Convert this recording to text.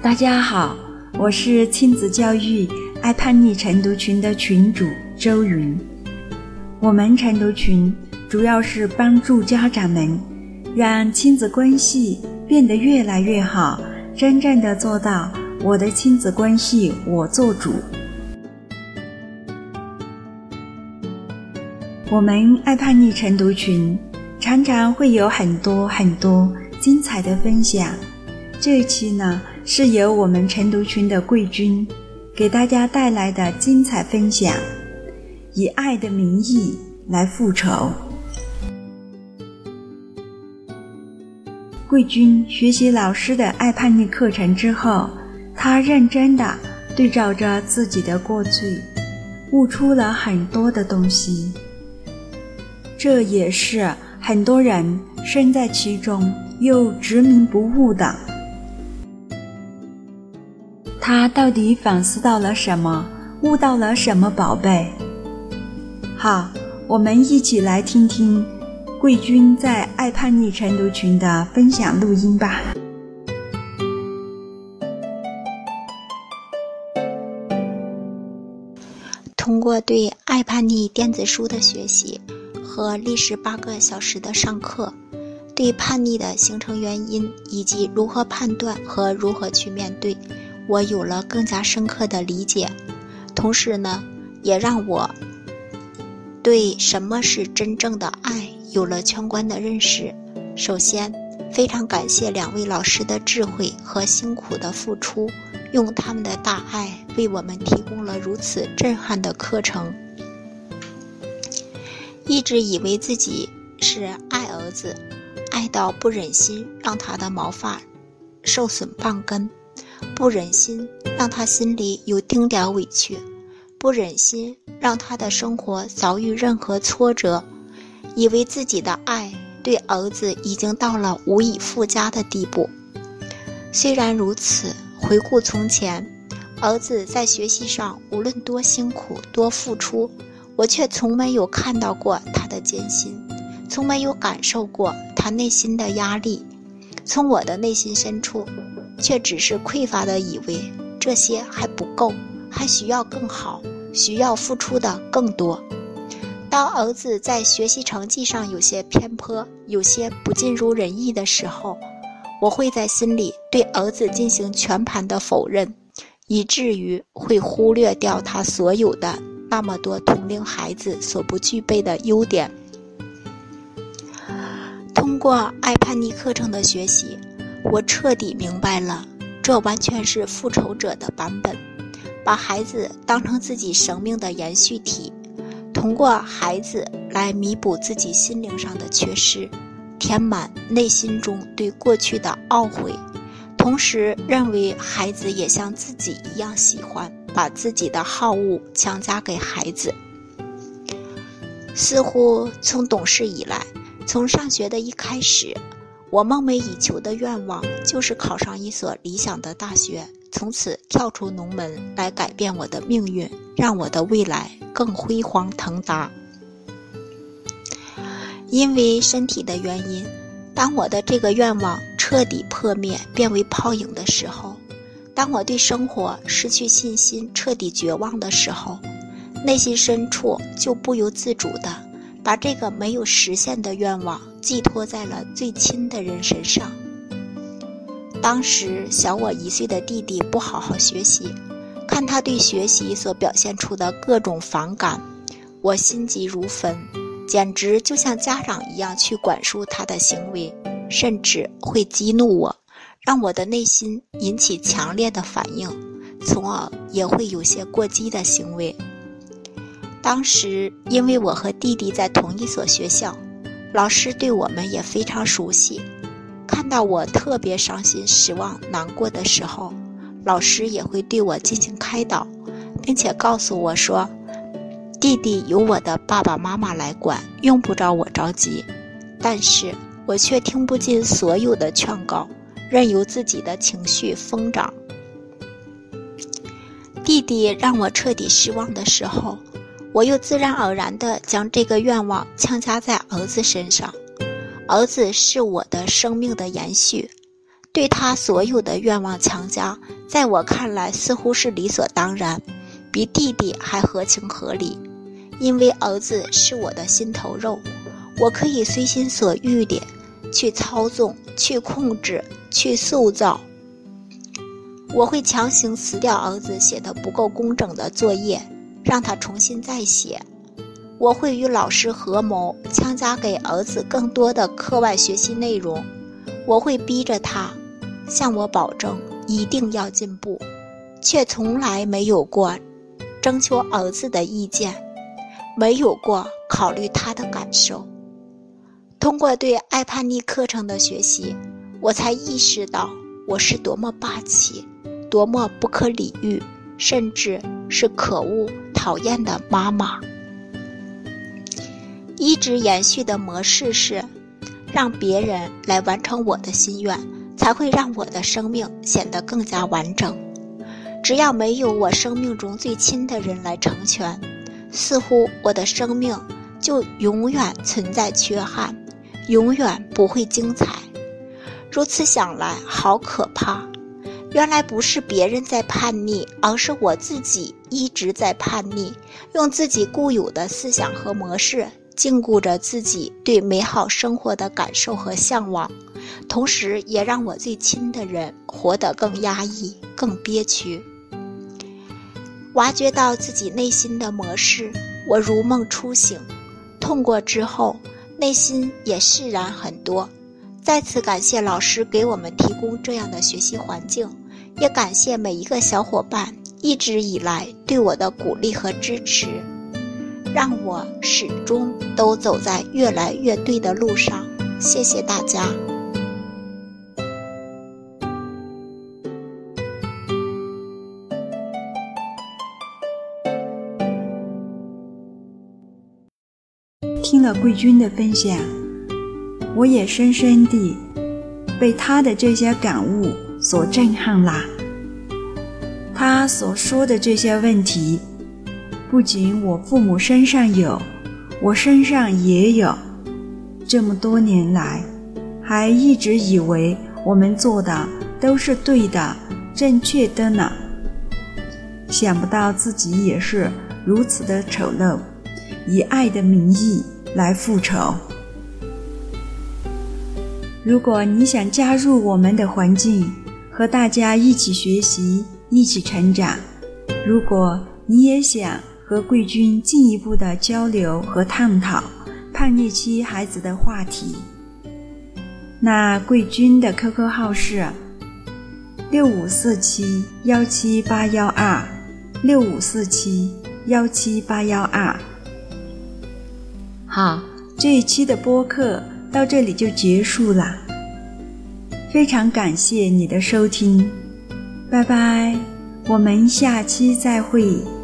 大家好，我是亲子教育爱叛逆晨读群的群主周云。我们晨读群主要是帮助家长们让亲子关系变得越来越好，真正的做到我的亲子关系我做主。我们爱叛逆晨读群常常会有很多很多精彩的分享。这期呢？是由我们晨读群的贵军给大家带来的精彩分享，以爱的名义来复仇。贵军学习老师的爱叛逆课程之后，他认真的对照着自己的过去，悟出了很多的东西。这也是很多人身在其中又执迷不悟的。他到底反思到了什么？悟到了什么宝贝？好，我们一起来听听贵军在爱叛逆晨读群的分享录音吧。通过对爱叛逆电子书的学习和历时八个小时的上课，对叛逆的形成原因以及如何判断和如何去面对。我有了更加深刻的理解，同时呢，也让我对什么是真正的爱有了全观的认识。首先，非常感谢两位老师的智慧和辛苦的付出，用他们的大爱为我们提供了如此震撼的课程。一直以为自己是爱儿子，爱到不忍心让他的毛发受损半根。不忍心让他心里有丁点委屈，不忍心让他的生活遭遇任何挫折，以为自己的爱对儿子已经到了无以复加的地步。虽然如此，回顾从前，儿子在学习上无论多辛苦、多付出，我却从没有看到过他的艰辛，从没有感受过他内心的压力。从我的内心深处。却只是匮乏的以为这些还不够，还需要更好，需要付出的更多。当儿子在学习成绩上有些偏颇，有些不尽如人意的时候，我会在心里对儿子进行全盘的否认，以至于会忽略掉他所有的那么多同龄孩子所不具备的优点。通过爱叛逆课程的学习。我彻底明白了，这完全是复仇者的版本，把孩子当成自己生命的延续体，通过孩子来弥补自己心灵上的缺失，填满内心中对过去的懊悔，同时认为孩子也像自己一样喜欢，把自己的好恶强加给孩子。似乎从懂事以来，从上学的一开始。我梦寐以求的愿望就是考上一所理想的大学，从此跳出农门来改变我的命运，让我的未来更辉煌腾达。因为身体的原因，当我的这个愿望彻底破灭，变为泡影的时候，当我对生活失去信心，彻底绝望的时候，内心深处就不由自主的。把这个没有实现的愿望寄托在了最亲的人身上。当时小我一岁的弟弟不好好学习，看他对学习所表现出的各种反感，我心急如焚，简直就像家长一样去管束他的行为，甚至会激怒我，让我的内心引起强烈的反应，从而也会有些过激的行为。当时，因为我和弟弟在同一所学校，老师对我们也非常熟悉。看到我特别伤心、失望、难过的时候，老师也会对我进行开导，并且告诉我说：“弟弟由我的爸爸妈妈来管，用不着我着急。”但是我却听不进所有的劝告，任由自己的情绪疯长。弟弟让我彻底失望的时候。我又自然而然地将这个愿望强加在儿子身上。儿子是我的生命的延续，对他所有的愿望强加，在我看来似乎是理所当然，比弟弟还合情合理。因为儿子是我的心头肉，我可以随心所欲地去操纵、去控制、去塑造。我会强行辞掉儿子写的不够工整的作业，让他重新再写。我会与老师合谋，强加给儿子更多的课外学习内容。我会逼着他，向我保证一定要进步，却从来没有过征求儿子的意见，没有过考虑他的感受。通过对爱叛逆课程的学习，我才意识到我是多么霸气。多么不可理喻，甚至是可恶、讨厌的妈妈。一直延续的模式是，让别人来完成我的心愿，才会让我的生命显得更加完整。只要没有我生命中最亲的人来成全，似乎我的生命就永远存在缺憾，永远不会精彩。如此想来，好可怕。原来不是别人在叛逆，而是我自己一直在叛逆，用自己固有的思想和模式禁锢着自己对美好生活的感受和向往，同时也让我最亲的人活得更压抑、更憋屈。挖掘到自己内心的模式，我如梦初醒，痛过之后，内心也释然很多。再次感谢老师给我们提供这样的学习环境，也感谢每一个小伙伴一直以来对我的鼓励和支持，让我始终都走在越来越对的路上。谢谢大家。听了贵军的分享。我也深深地被他的这些感悟所震撼了。他所说的这些问题，不仅我父母身上有，我身上也有。这么多年来，还一直以为我们做的都是对的、正确的呢。想不到自己也是如此的丑陋，以爱的名义来复仇。如果你想加入我们的环境，和大家一起学习、一起成长；如果你也想和贵军进一步的交流和探讨叛逆期孩子的话题，那贵军的 QQ 号是六五四七幺七八幺二六五四七幺七八幺二。好，这一期的播客。到这里就结束了，非常感谢你的收听，拜拜，我们下期再会。